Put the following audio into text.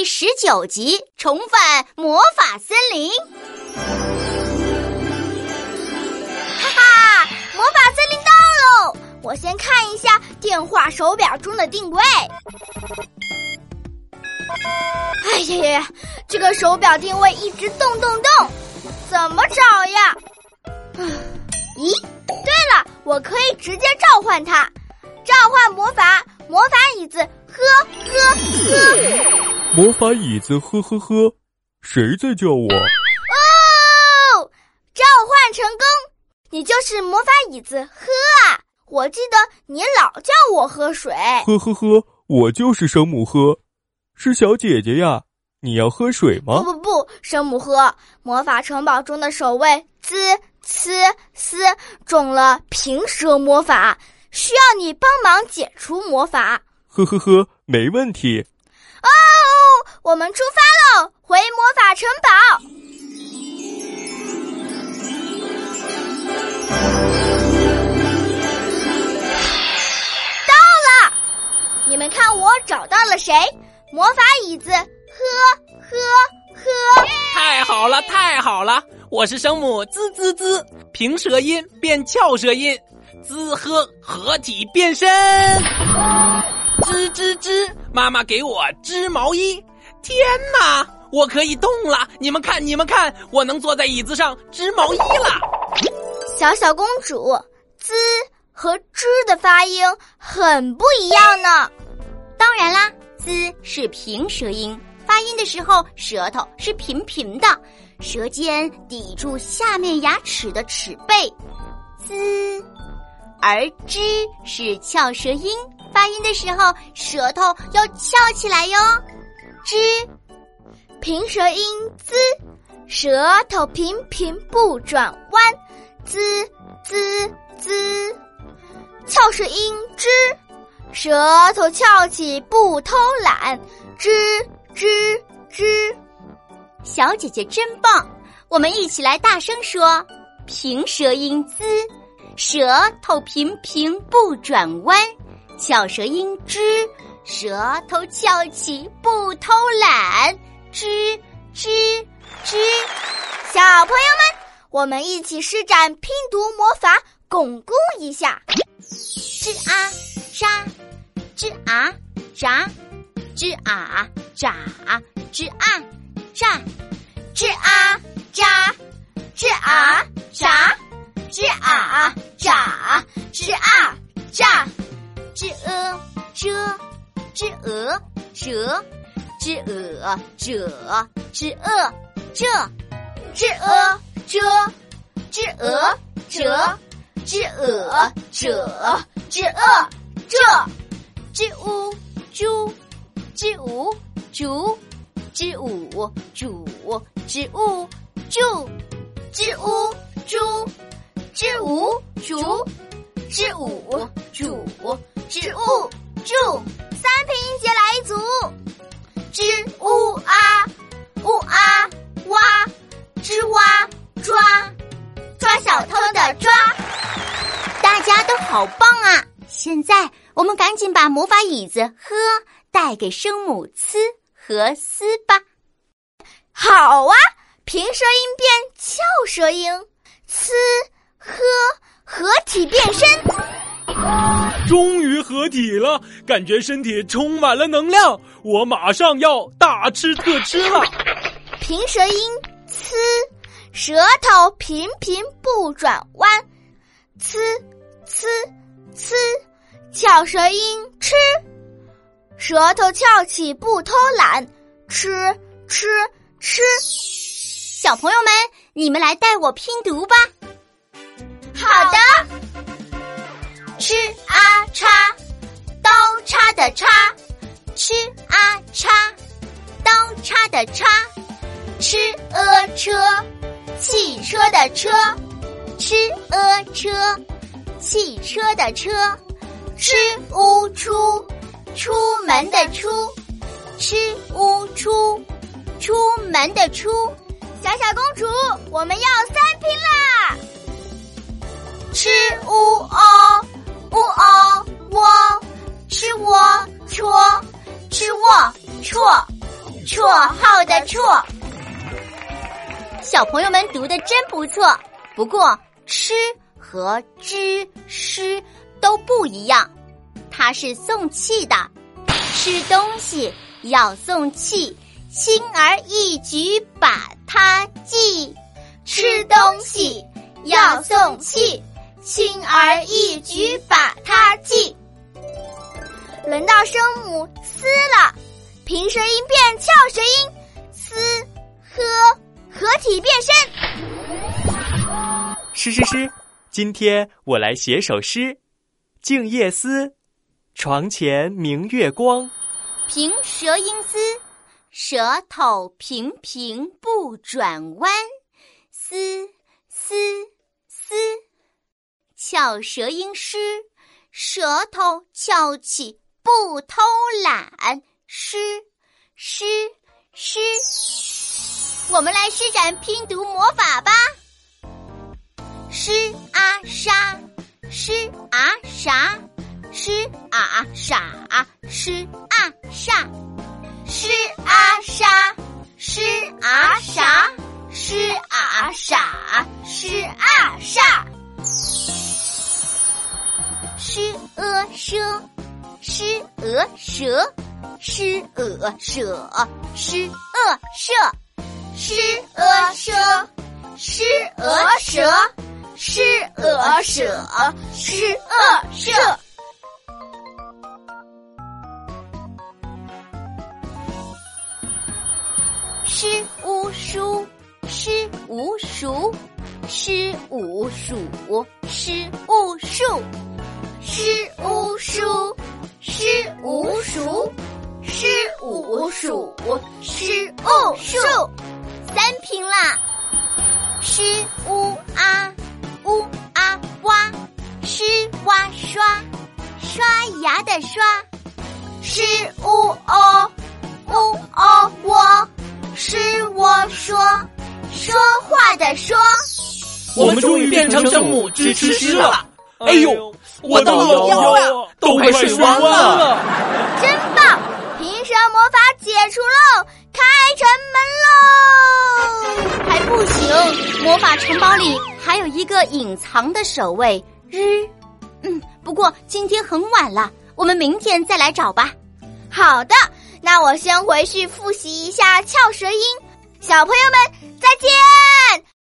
第十九集《重返魔法森林》。哈哈，魔法森林到喽！我先看一下电话手表中的定位。哎呀呀呀！这个手表定位一直动动动，怎么找呀？啊咦，对了，我可以直接召唤它，召唤魔法魔法椅子，呵呵呵。魔法椅子，呵呵呵，谁在叫我？哦，召唤成功！你就是魔法椅子，喝啊！我记得你老叫我喝水。呵呵呵，我就是生母喝，是小姐姐呀。你要喝水吗？不不不，生母喝。魔法城堡中的守卫滋呲斯中了平蛇魔法，需要你帮忙解除魔法。呵呵呵，没问题。哦，我们出发喽，回魔法城堡。到了，你们看我找到了谁？魔法椅子，呵呵呵！太好了，太好了！我是声母滋滋滋，平舌音变翘舌音，滋呵合体变身。吱吱吱！妈妈给我织毛衣。天哪，我可以动了！你们看，你们看，我能坐在椅子上织毛衣了。小小公主，滋和织的发音很不一样呢。当然啦，滋是平舌音，发音的时候舌头是平平的，舌尖抵住下面牙齿的齿背，滋；而织是翘舌音。发音的时候，舌头要翘起来哟。吱，平舌音 z，，舌头平平不转弯。，z z z，，翘舌音吱，舌头翘起不偷懒。吱吱吱，小姐姐真棒！我们一起来大声说：平舌音 z，，舌头平平不转弯。翘舌音吱，舌头翘起不偷懒，吱吱吱。小朋友们，我们一起施展拼读魔法，巩固一下。吱啊扎，吱啊喳，吱啊喳，吱啊喳，吱啊扎，吱啊喳，吱啊喳，吱啊喳。知呃遮，知鹅折，知鹅者，知鹅这，知鹅遮，知鹅折，知鹅者，知鹅这，知乌猪，知吾竹，知吾主，知吾住，知乌猪，知吾竹，知吾主。知物现在我们赶紧把魔法椅子呵带给声母呲和斯吧。好啊，平舌音变翘舌音，呲呵合体变身。终于合体了，感觉身体充满了能量，我马上要大吃特吃了。平舌音呲，舌头频频不转弯，呲呲呲，翘舌音吃，舌头翘起不偷懒，吃吃吃。小朋友们，你们来带我拼读吧。好的。吃啊叉，刀叉的叉，吃啊叉，刀叉的叉，吃呃车，汽车的车，吃呃车，汽车的车，吃乌出，出门的出，吃乌出，出门的出。小小公主，我们要三拼啦！吃乌哦。呜哦喔，吃窝戳，吃窝戳，绰号的绰。小朋友们读的真不错，不过吃和知诗都不一样，它是送气的，吃东西要送气，轻而易举把它记。吃东西要送气，轻而易举把它记。轮到声母“思”了，平舌音变翘舌音，思呵合体变身。诗诗诗，今天我来写首诗，《静夜思》，床前明月光。平舌音思，舌头平平不转弯，思思思。翘舌音诗，舌头翘起。不偷懒，诗诗诗，我们来施展拼读魔法吧。诗啊啊傻，诗啊傻，诗啊沙，诗啊傻，诗啊傻，诗啊傻，诗呃奢。诗鹅蛇，诗鹅舍，诗鹅舍，诗鹅舍，诗鹅舍，诗鹅舍，诗鹅舍。诗无书，诗无数，诗无数，诗无数，诗无数。诗无数，诗无数，诗无数，三平啦。诗乌啊，乌啊哇，诗哇刷，刷牙的刷。诗的说。我们终于变成圣母支持诗了。哎呦！我的老腰呀，都快睡弯了！真棒，平舌魔法解除喽，开城门喽！还不行，魔法城堡里还有一个隐藏的守卫日。嗯，不过今天很晚了，我们明天再来找吧。好的，那我先回去复习一下翘舌音。小朋友们再见。